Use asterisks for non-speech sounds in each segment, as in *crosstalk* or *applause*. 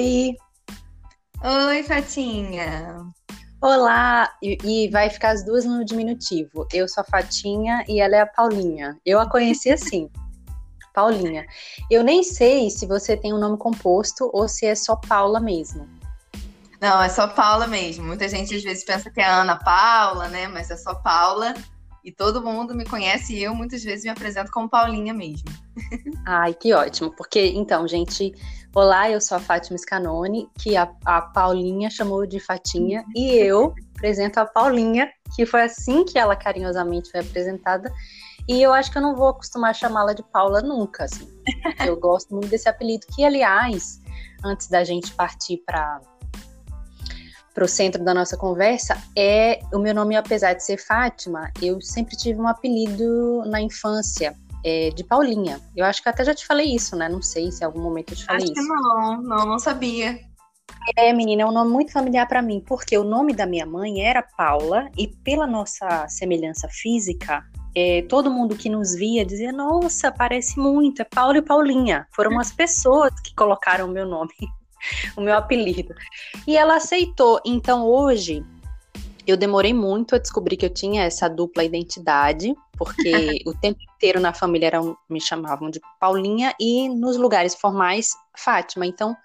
Oi! Oi, Fatinha! Olá! E, e, vai ficar as duas no diminutivo. Eu sou a Fatinha e ela é a Paulinha. Eu a conheci *laughs* assim, Paulinha. Eu nem sei se você tem um nome composto ou se é só Paula mesmo. Não, é só Paula mesmo. Muita gente às vezes pensa que é Ana Paula, né? Mas é só Paula. E todo mundo me conhece e eu muitas vezes me apresento como Paulinha mesmo. *laughs* Ai, que ótimo. Porque, então, gente, olá, eu sou a Fátima Scanone, que a, a Paulinha chamou de Fatinha, e eu apresento a Paulinha, que foi assim que ela carinhosamente foi apresentada. E eu acho que eu não vou acostumar a chamá-la de Paula nunca, assim. *laughs* Eu gosto muito desse apelido, que, aliás, antes da gente partir para para o centro da nossa conversa é o meu nome, apesar de ser Fátima, eu sempre tive um apelido na infância é, de Paulinha. Eu acho que até já te falei isso, né? Não sei se em algum momento eu te falei acho isso. Que não, não, não sabia. É, menina, é um nome muito familiar para mim, porque o nome da minha mãe era Paula e pela nossa semelhança física, é, todo mundo que nos via dizia: Nossa, parece muito, é Paula e Paulinha. Foram as pessoas que colocaram o meu nome. *laughs* o meu apelido. E ela aceitou. Então hoje eu demorei muito a descobrir que eu tinha essa dupla identidade, porque *laughs* o tempo inteiro na família eram, me chamavam de Paulinha e nos lugares formais Fátima. Então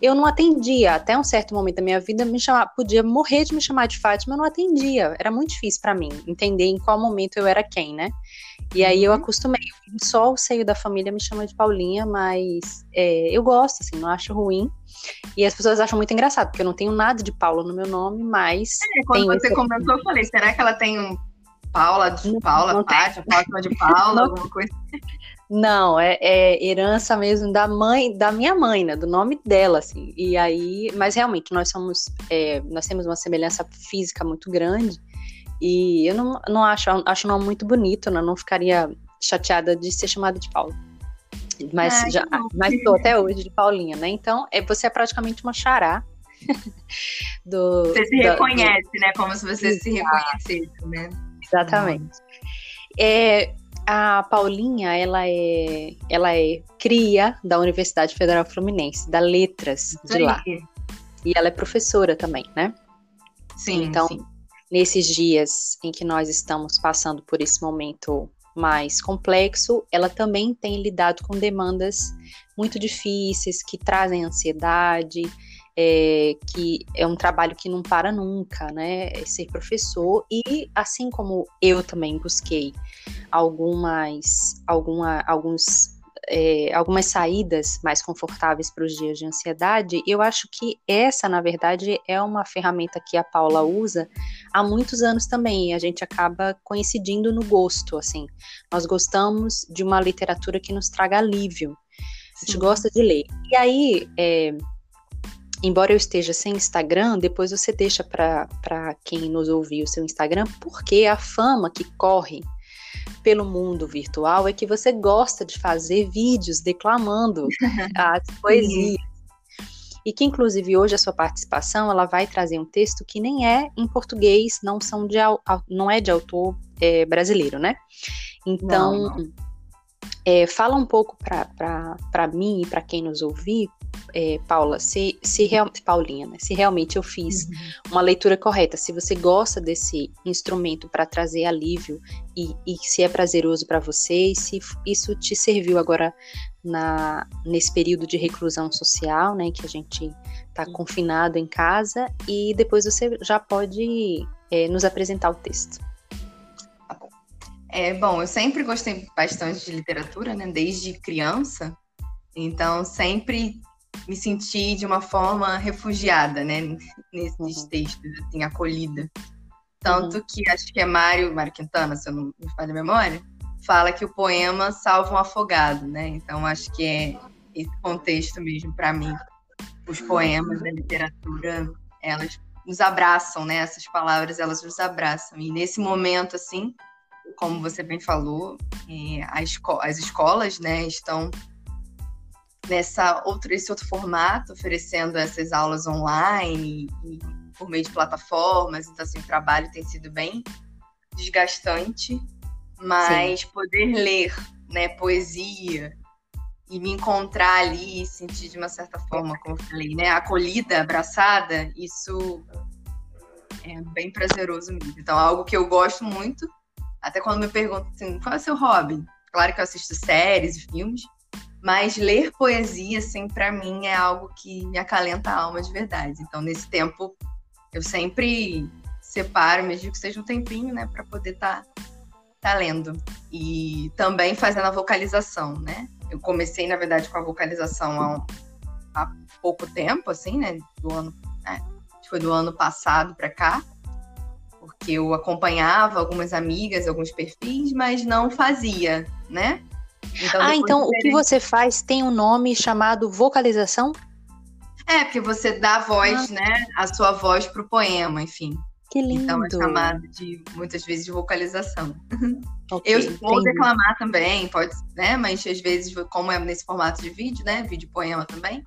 eu não atendia até um certo momento da minha vida me chamar, podia morrer de me chamar de Fátima, eu não atendia. Era muito difícil para mim entender em qual momento eu era quem, né? E aí eu uhum. acostumei. Só o seio da família me chama de Paulinha, mas é, eu gosto, assim, não acho ruim. E as pessoas acham muito engraçado, porque eu não tenho nada de Paula no meu nome, mas. É, quando você comentou, eu falei, será que ela tem um Paula de Paula, Fátima, Fátima de Paula, *laughs* alguma coisa? Não, é, é, herança mesmo da mãe, da minha mãe, né? Do nome dela, assim. E aí, mas realmente nós somos, é, nós temos uma semelhança física muito grande. E eu não, não acho, acho o nome muito bonito, né? Não ficaria chateada de ser chamada de Paula. Mas Ai, já, mas estou até hoje de Paulinha, né? Então, é, você é praticamente uma xará. *laughs* do, você se reconhece, do... né? Como se você Exato. se reconhecesse, né? Exatamente. É, a Paulinha, ela é, ela é cria da Universidade Federal Fluminense, da Letras de lá. E ela é professora também, né? Sim, então, sim. nesses dias em que nós estamos passando por esse momento mais complexo, ela também tem lidado com demandas muito difíceis, que trazem ansiedade, é, que é um trabalho que não para nunca, né? É ser professor e assim como eu também busquei algumas, alguma, alguns é, algumas saídas mais confortáveis para os dias de ansiedade, eu acho que essa, na verdade, é uma ferramenta que a Paula usa há muitos anos também, e a gente acaba coincidindo no gosto, assim. Nós gostamos de uma literatura que nos traga alívio, a gente Sim. gosta de ler. E aí, é, embora eu esteja sem Instagram, depois você deixa para quem nos ouviu o seu Instagram, porque a fama que corre pelo mundo virtual é que você gosta de fazer vídeos declamando *laughs* as poesias. E que, inclusive, hoje a sua participação ela vai trazer um texto que nem é em português, não, são de, não é de autor é, brasileiro, né? Então, não, não. É, fala um pouco para mim e para quem nos ouvir é, Paula, se, se real, Paulinha, né, se realmente eu fiz uhum. uma leitura correta, se você gosta desse instrumento para trazer alívio e, e, se é prazeroso para você, e se isso te serviu agora na, nesse período de reclusão social, né, que a gente está uhum. confinado em casa, e depois você já pode é, nos apresentar o texto. Tá bom. É, bom, eu sempre gostei bastante de literatura, né, desde criança. Então, sempre me senti de uma forma refugiada, né, nesses uhum. textos, assim, acolhida. Tanto uhum. que acho que é Mário, Mário Quintana, se eu não me falho a memória, fala que o poema salva um afogado, né? Então acho que é esse contexto mesmo para mim. Os poemas da literatura, elas nos abraçam, né? Essas palavras, elas nos abraçam. E nesse momento, assim, como você bem falou, é, as escolas, né, estão nessa outro, esse outro formato, oferecendo essas aulas online e, por meio de plataformas. Então, assim, o trabalho tem sido bem desgastante, mas Sim. poder ler né, poesia e me encontrar ali e sentir de uma certa forma, como eu falei, né, acolhida, abraçada, isso é bem prazeroso mesmo. Então, é algo que eu gosto muito. Até quando me perguntam assim, qual é o seu hobby? Claro que eu assisto séries e filmes, mas ler poesia, assim, para mim é algo que me acalenta a alma de verdade. Então, nesse tempo, eu sempre separo, mesmo que seja um tempinho, né, para poder estar tá, tá lendo. E também fazendo a vocalização, né? Eu comecei, na verdade, com a vocalização há, um, há pouco tempo, assim, né? Do ano, é, foi do ano passado para cá, porque eu acompanhava algumas amigas, alguns perfis, mas não fazia, né? Então, ah, então o que você faz tem um nome chamado vocalização? É, porque você dá a voz, ah. né? A sua voz para o poema, enfim. Que lindo. Então é chamado de muitas vezes de vocalização. *laughs* Okay, eu vou declamar também, pode, né? Mas às vezes, como é nesse formato de vídeo, né? Vídeo poema também.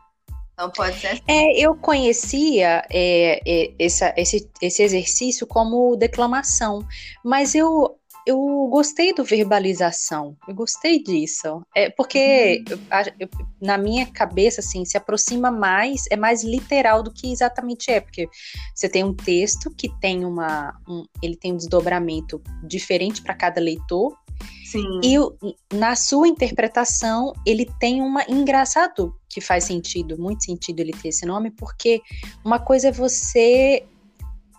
Então pode ser assim. É, eu conhecia é, é, essa, esse, esse exercício como declamação, mas eu eu gostei do verbalização, eu gostei disso. É, porque uhum. eu, eu, na minha cabeça, assim, se aproxima mais, é mais literal do que exatamente é, porque você tem um texto que tem uma. Um, ele tem um desdobramento diferente para cada leitor. Sim. E na sua interpretação, ele tem uma. Engraçado que faz sentido, muito sentido ele ter esse nome, porque uma coisa é você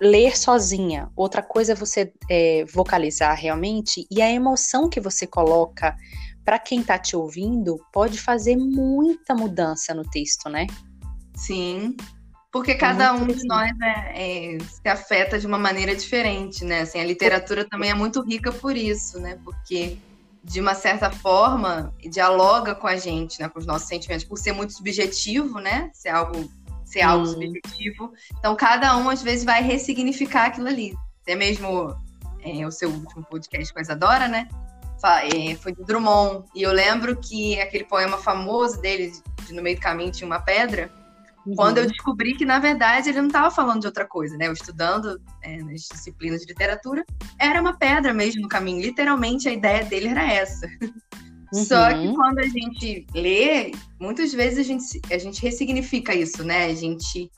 ler sozinha, outra coisa é você é, vocalizar realmente, e a emoção que você coloca para quem está te ouvindo pode fazer muita mudança no texto, né? Sim, porque é cada um de nós é, é, se afeta de uma maneira diferente, né? Assim, a literatura também é muito rica por isso, né? Porque de uma certa forma dialoga com a gente, né? Com os nossos sentimentos, por ser muito subjetivo, né? Ser algo ser algo subjetivo. Então, cada um, às vezes, vai ressignificar aquilo ali. Até mesmo é, o seu último podcast com a Isadora, né? É, foi do Drummond. E eu lembro que aquele poema famoso dele, de No Meio do Caminho Tinha uma Pedra, uhum. quando eu descobri que, na verdade, ele não estava falando de outra coisa, né? Eu estudando é, nas disciplinas de literatura, era uma pedra mesmo no caminho. Literalmente, a ideia dele era essa. *laughs* Uhum. Só que uhum. quando a gente lê, muitas vezes a gente, a gente ressignifica isso, né? A gente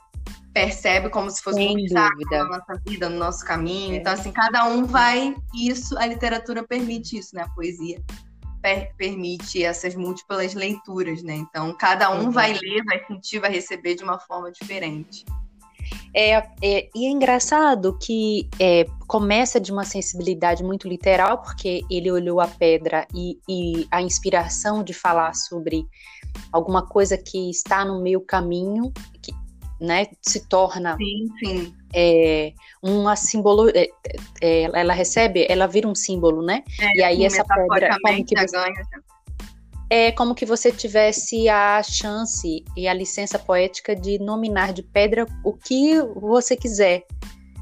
percebe como se fosse Sem um obstáculo na nossa vida, no nosso caminho. É. Então, assim, cada um vai. Isso, a literatura permite isso, né? A poesia per permite essas múltiplas leituras, né? Então, cada um uhum. vai ler, vai sentir, vai receber de uma forma diferente. É, é, e é engraçado que é, começa de uma sensibilidade muito literal, porque ele olhou a pedra e, e, a inspiração de falar sobre alguma coisa que está no meio caminho, que né, se torna sim, sim. É, uma símbolo. É, é, ela recebe, ela vira um símbolo, né? É, e aí essa pedra. Como que você, ganha, é como que você tivesse a chance e a licença poética de nominar de pedra o que você quiser.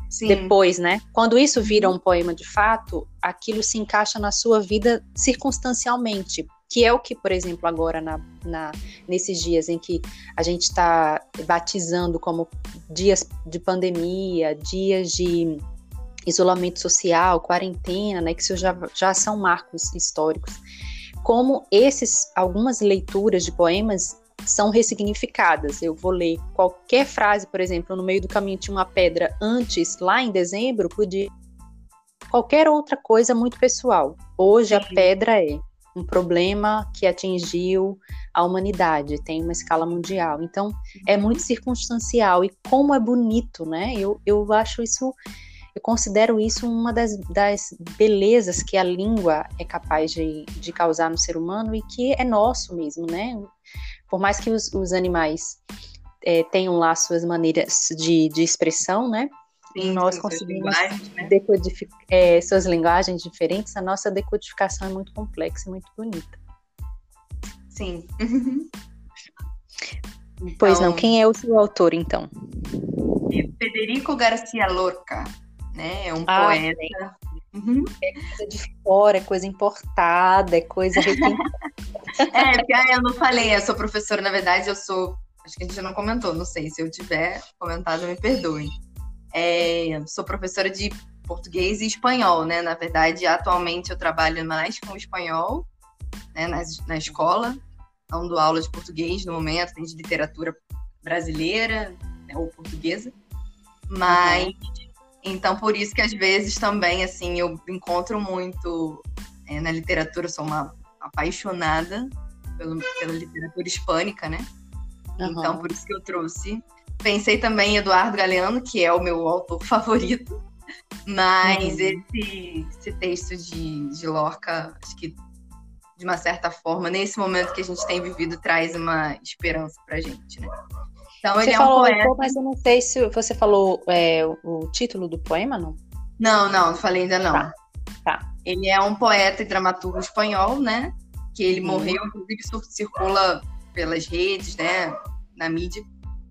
Sim. Depois, né? Quando isso vira um poema de fato, aquilo se encaixa na sua vida circunstancialmente, que é o que, por exemplo, agora na, na nesses dias em que a gente está batizando como dias de pandemia, dias de isolamento social, quarentena, né? Que isso já, já são marcos históricos como esses algumas leituras de poemas são ressignificadas. Eu vou ler qualquer frase, por exemplo, no meio do caminho tinha uma pedra antes, lá em dezembro, podia qualquer outra coisa muito pessoal. Hoje a pedra é um problema que atingiu a humanidade, tem uma escala mundial. Então, é muito circunstancial e como é bonito, né? Eu, eu acho isso eu considero isso uma das, das belezas que a língua é capaz de, de causar no ser humano e que é nosso mesmo, né? Por mais que os, os animais é, tenham lá suas maneiras de, de expressão, né? Sim, nós conseguimos né? decodificar é, suas linguagens diferentes, a nossa decodificação é muito complexa e muito bonita. Sim. Pois então, não, quem é o seu autor, então? Federico Garcia Lorca né? É um ah, poeta. Uhum. É coisa de fora, é coisa importada, é coisa *laughs* *laughs* É, porque ah, eu não falei, eu sou professora, na verdade, eu sou. Acho que a gente não comentou, não sei. Se eu tiver comentado, me perdoem. É, sou professora de português e espanhol, né? Na verdade, atualmente eu trabalho mais com espanhol, né, na, na escola, dando aula de português no momento, tem de literatura brasileira né, ou portuguesa. Mas, uhum. Então, por isso que às vezes também, assim, eu encontro muito é, na literatura, sou uma apaixonada pelo, pela literatura hispânica, né? Uhum. Então, por isso que eu trouxe. Pensei também em Eduardo Galeano, que é o meu autor *laughs* favorito. Mas uhum. esse, esse texto de, de Lorca, acho que de uma certa forma, nesse momento que a gente tem vivido, traz uma esperança pra gente, né? Então, você ele falou, é um poeta... mas eu não sei se você falou é, o título do poema, não? Não, não, não falei ainda não. Tá. tá. Ele é um poeta e dramaturgo espanhol, né? Que ele uhum. morreu, inclusive circula pelas redes, né? Na mídia.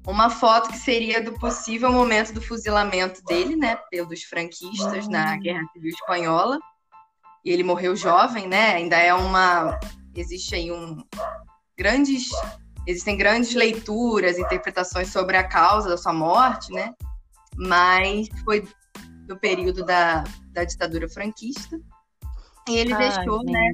Uma foto que seria do possível momento do fuzilamento dele, né? Pelos franquistas uhum. na Guerra Civil Espanhola. E ele morreu jovem, né? Ainda é uma. Existe aí um. Grandes existem grandes leituras, interpretações sobre a causa da sua morte, né? Mas foi do período da, da ditadura franquista. E ele Ai, deixou, né,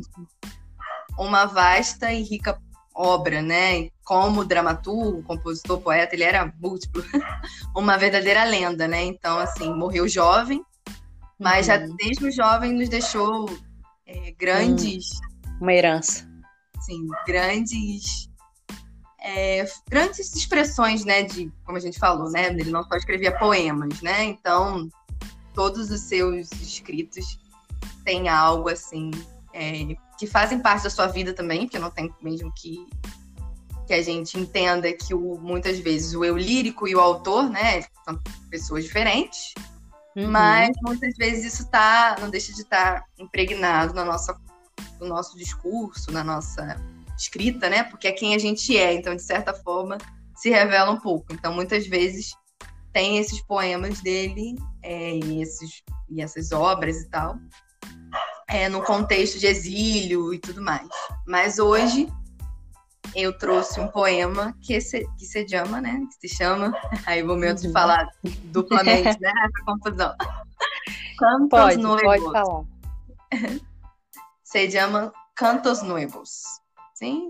uma vasta e rica obra, né? Como dramaturgo, compositor, poeta, ele era múltiplo, *laughs* uma verdadeira lenda, né? Então, assim, morreu jovem, mas uhum. já desde jovem nos deixou é, grandes. Hum, uma herança. Sim, grandes é, grandes expressões, né, de, como a gente falou, né, ele não só escrevia poemas, né, então todos os seus escritos têm algo, assim, é, que fazem parte da sua vida também, porque não tem mesmo que que a gente entenda que o, muitas vezes o eu lírico e o autor, né, são pessoas diferentes, uhum. mas muitas vezes isso tá, não deixa de estar tá impregnado na nossa, no nosso discurso, na nossa escrita, né? Porque é quem a gente é, então de certa forma se revela um pouco. Então muitas vezes tem esses poemas dele é, e, esses, e essas obras e tal, é, no contexto de exílio e tudo mais. Mas hoje eu trouxe um poema que se, que se chama, né? Que se chama. *laughs* Aí o momento de uhum. falar duplamente, né? Essa confusão. Cantos pode, Nuevos. Pode falar. *laughs* Se chama Cantos Nuevos. ¿sí?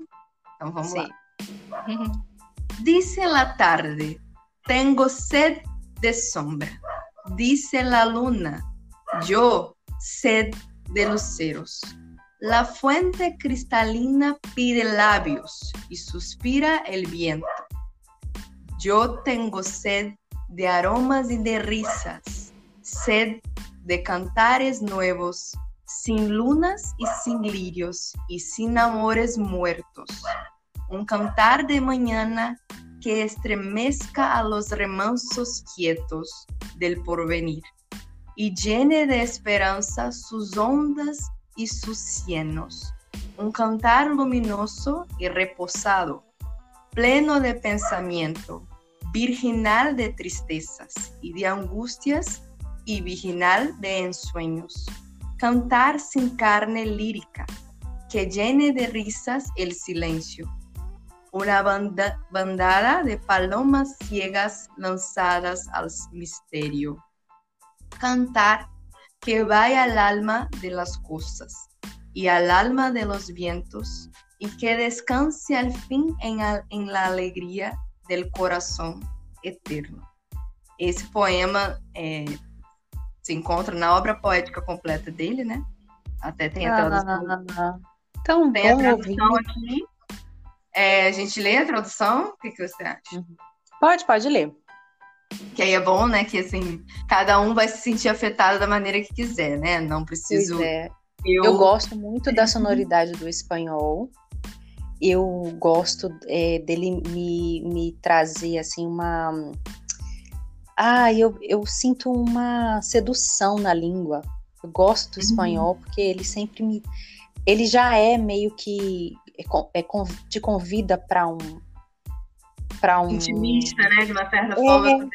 Vamos. *laughs* Dice la tarde, tengo sed de sombra. Dice la luna, yo sed de luceros. La fuente cristalina pide labios y suspira el viento. Yo tengo sed de aromas y de risas, sed de cantares nuevos, sin lunas y sin lirios y sin amores muertos. Un cantar de mañana que estremezca a los remansos quietos del porvenir y llene de esperanza sus ondas y sus cienos. Un cantar luminoso y reposado, pleno de pensamiento, virginal de tristezas y de angustias y virginal de ensueños cantar sin carne lírica, que llene de risas el silencio. Una bandada de palomas ciegas lanzadas al misterio. Cantar que vaya al alma de las cosas y al alma de los vientos y que descanse al fin en, la alegría del corazón eterno. Esse poema é, se encontra na obra poética completa dele, né? Até tem a tradução. Ah, tão tem bom a tradução ouvir. aqui. É, a gente lê a tradução? O que, que você acha? Uhum. Pode, pode ler. Que aí é bom, né? Que assim, cada um vai se sentir afetado da maneira que quiser, né? Não preciso. É. Eu... Eu gosto muito da sonoridade do espanhol. Eu gosto é, dele me, me trazer assim uma ah, eu, eu sinto uma sedução na língua. Eu gosto do uhum. espanhol porque ele sempre me. Ele já é meio que. É, é, te convida para um. Para um. Intimista, né? De uma certa é, forma.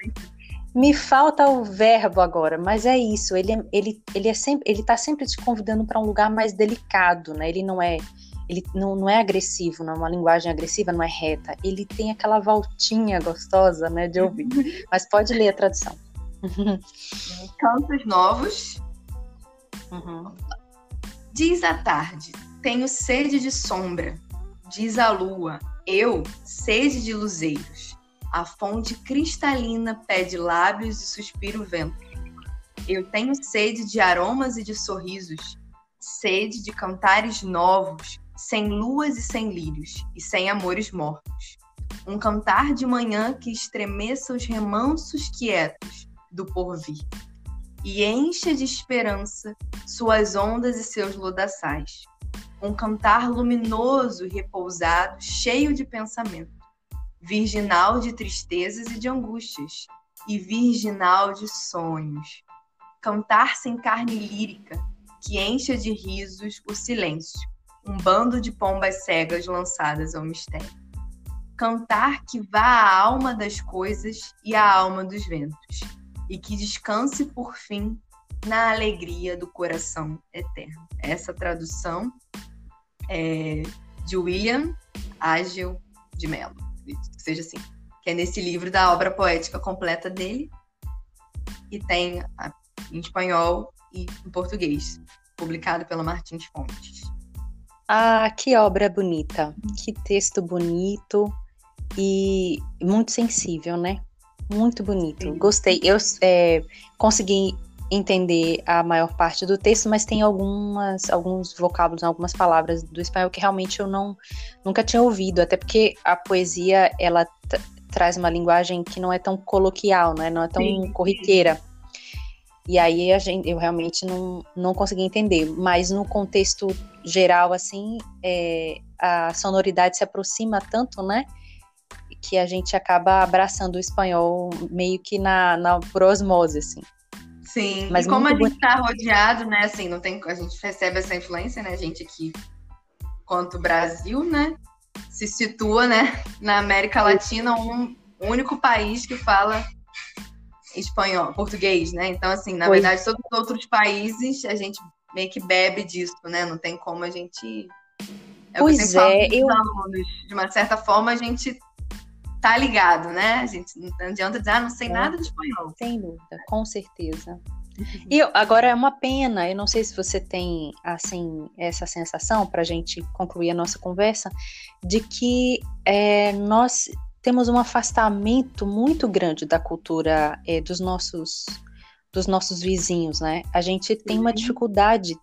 Me falta o verbo agora, mas é isso. Ele, é, ele, ele é sempre, ele tá sempre te convidando para um lugar mais delicado, né? Ele não é ele não, não é agressivo, não é uma linguagem agressiva, não é reta. Ele tem aquela voltinha gostosa, né, de ouvir. *laughs* Mas pode ler a tradução. *laughs* Cantos novos. Uhum. Diz à tarde, tenho sede de sombra. diz a lua, eu, sede de luzeiros. A fonte cristalina pede lábios e suspira o vento. Eu tenho sede de aromas e de sorrisos, sede de cantares novos, sem luas e sem lírios, e sem amores mortos. Um cantar de manhã que estremeça os remansos quietos do porvir, e encha de esperança suas ondas e seus lodaçais. Um cantar luminoso e repousado, cheio de pensamento, virginal de tristezas e de angústias, e virginal de sonhos. Cantar sem carne lírica, que encha de risos o silêncio, um bando de pombas cegas lançadas ao mistério. Cantar que vá à alma das coisas e à alma dos ventos, e que descanse por fim na alegria do coração eterno. Essa tradução é de William Ágil de Mello, seja assim, que é nesse livro da obra poética completa dele, e tem em espanhol e em português, publicado pela Martins Fontes. Ah, que obra bonita, que texto bonito e muito sensível, né? Muito bonito. Sim. Gostei. Eu é, consegui entender a maior parte do texto, mas tem algumas, alguns vocábulos, algumas palavras do espanhol que realmente eu não nunca tinha ouvido, até porque a poesia ela traz uma linguagem que não é tão coloquial, né? Não é tão Sim. corriqueira. E aí a gente, eu realmente não, não consegui entender. Mas no contexto geral, assim, é, a sonoridade se aproxima tanto, né? Que a gente acaba abraçando o espanhol meio que na, na por osmose, assim. Sim, Mas e como a gente está rodeado, né? Assim, não tem, a gente recebe essa influência, né? Gente aqui, quanto Brasil, né? Se situa, né? Na América Latina, um único país que fala espanhol, português, né? Então, assim, na pois. verdade, todos os outros países a gente meio que bebe disso, né? Não tem como a gente. É pois é, eu. Alunos. De uma certa forma, a gente tá ligado, né? A gente não adianta dizer, ah, não sei é. nada de espanhol. Sem dúvida, com certeza. Uhum. E agora é uma pena, eu não sei se você tem assim essa sensação para a gente concluir a nossa conversa, de que é, nós temos um afastamento muito grande da cultura é, dos nossos dos nossos vizinhos, né? A gente tem uma uhum. dificuldade.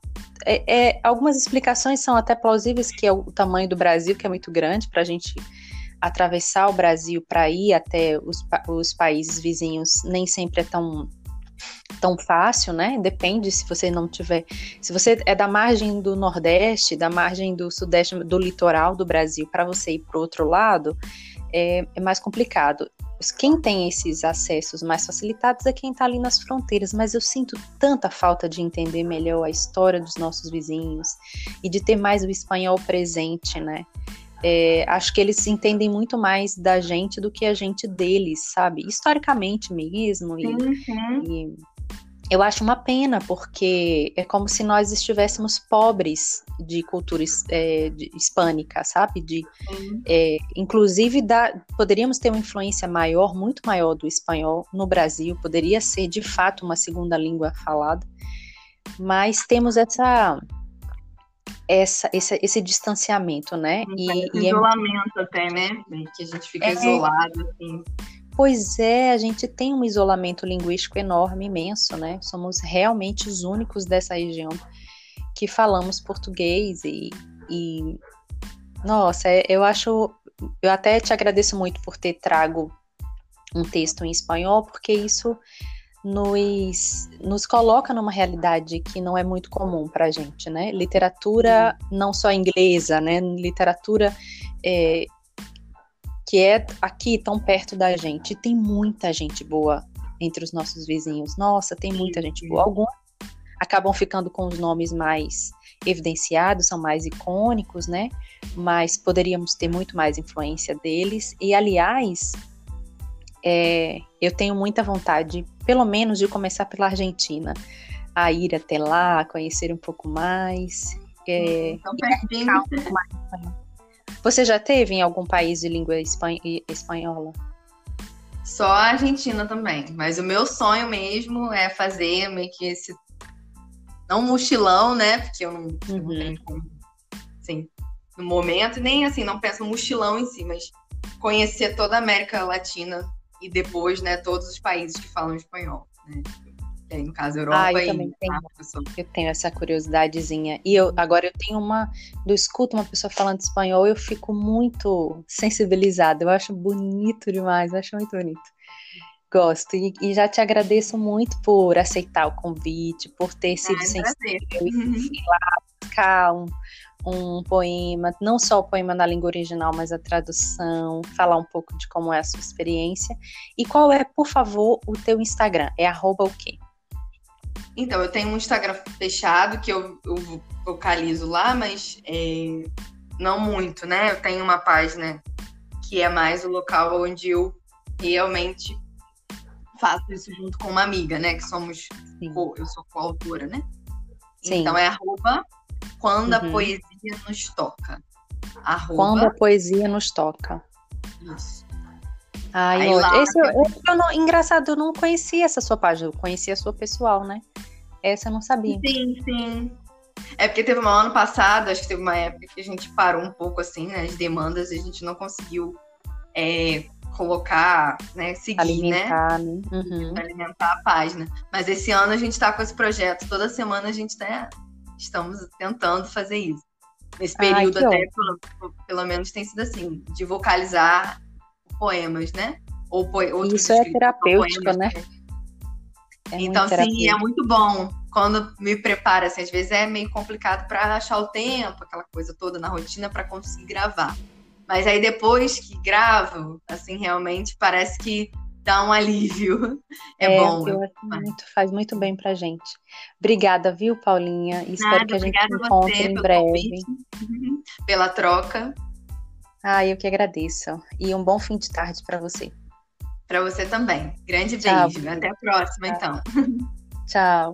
É, é, algumas explicações são até plausíveis, que é o tamanho do Brasil, que é muito grande, para a gente atravessar o Brasil para ir até os, os países vizinhos nem sempre é tão tão fácil, né? Depende se você não tiver. Se você é da margem do Nordeste, da margem do Sudeste, do litoral do Brasil, para você ir para o outro lado, é, é mais complicado. Quem tem esses acessos mais facilitados é quem está ali nas fronteiras, mas eu sinto tanta falta de entender melhor a história dos nossos vizinhos e de ter mais o espanhol presente, né? É, acho que eles entendem muito mais da gente do que a gente deles, sabe? Historicamente mesmo. E, uhum. e eu acho uma pena, porque é como se nós estivéssemos pobres de cultura é, de, hispânica, sabe? De, é, inclusive, da, poderíamos ter uma influência maior, muito maior do espanhol no Brasil, poderia ser de fato uma segunda língua falada, mas temos essa. Essa, esse, esse distanciamento, né? E, e é isolamento é... até, né? Que a gente fica é, isolado, assim. Pois é, a gente tem um isolamento linguístico enorme, imenso, né? Somos realmente os únicos dessa região que falamos português e, e nossa, é, eu acho, eu até te agradeço muito por ter trago um texto em espanhol, porque isso nos, nos coloca numa realidade que não é muito comum para a gente, né? Literatura não só inglesa, né? Literatura é, que é aqui tão perto da gente. Tem muita gente boa entre os nossos vizinhos. Nossa, tem muita gente boa. Alguns acabam ficando com os nomes mais evidenciados, são mais icônicos, né? Mas poderíamos ter muito mais influência deles. E, aliás, é, eu tenho muita vontade, pelo menos, de começar pela Argentina, a ir até lá, conhecer um pouco mais. É, então. Um pouco mais, você já teve em algum país de língua espanhola? Só a Argentina também. Mas o meu sonho mesmo é fazer meio que esse. Não mochilão, né? Porque eu não, uhum. não tenho como. Sim. no momento, nem assim, não penso mochilão em si, mas conhecer toda a América Latina e depois, né, todos os países que falam espanhol, né? Aí, no caso, Europa Ah, eu e também tenho. Eu tenho essa curiosidadezinha. E eu agora eu tenho uma. Eu escuto uma pessoa falando espanhol, eu fico muito sensibilizada. Eu acho bonito demais, eu acho muito bonito. Gosto. E, e já te agradeço muito por aceitar o convite, por ter sido Ah, é um sensível prazer. e lá buscar um, um poema, não só o poema na língua original, mas a tradução, falar um pouco de como é a sua experiência. E qual é, por favor, o teu Instagram? É arroba o quê? Então, eu tenho um Instagram fechado que eu, eu vocalizo lá, mas é, não muito, né? Eu tenho uma página que é mais o local onde eu realmente faço isso junto com uma amiga, né? Que somos, Sim. eu sou coautora, né? Sim. Então é arroba quando a Uhum. poesia nos toca. Arroba, Quando a poesia nos toca. isso. Ai, Aí lá- Esse, eu- esse eu não, engraçado, eu não conhecia essa sua página, eu conhecia a sua pessoal, né? Essa eu não sabia. Sim, sim. É porque teve um ano passado, acho que teve uma época que a gente parou um pouco assim, né? As demandas, e a gente não conseguiu é, colocar, né? Seguir, né? Alimentar, né? Uhum. Pra alimentar a página. Mas esse ano a gente tá com esse projeto. Toda semana a gente tá, estamos tentando fazer isso. Nesse Ai, período que até, pelo, pelo menos tem sido assim, de vocalizar poemas, né? Ou outros Isso é escritos, terapêutico, poemas, né? É então, sim, é muito bom. Quando me preparo, assim, às vezes é meio complicado para achar o tempo, aquela coisa toda na rotina para conseguir gravar. Mas aí depois que gravo, assim, realmente parece que dá um alívio. *laughs* É, bom. eu acho muito, faz muito bem pra gente. Obrigada, viu, Paulinha? Espero Nada, que a gente se encontre em breve. convite, pela troca. Ah, eu que agradeço. E um bom fim de tarde pra você. Para você também. Grande Tchau. beijo. Até a próxima, então. Tchau.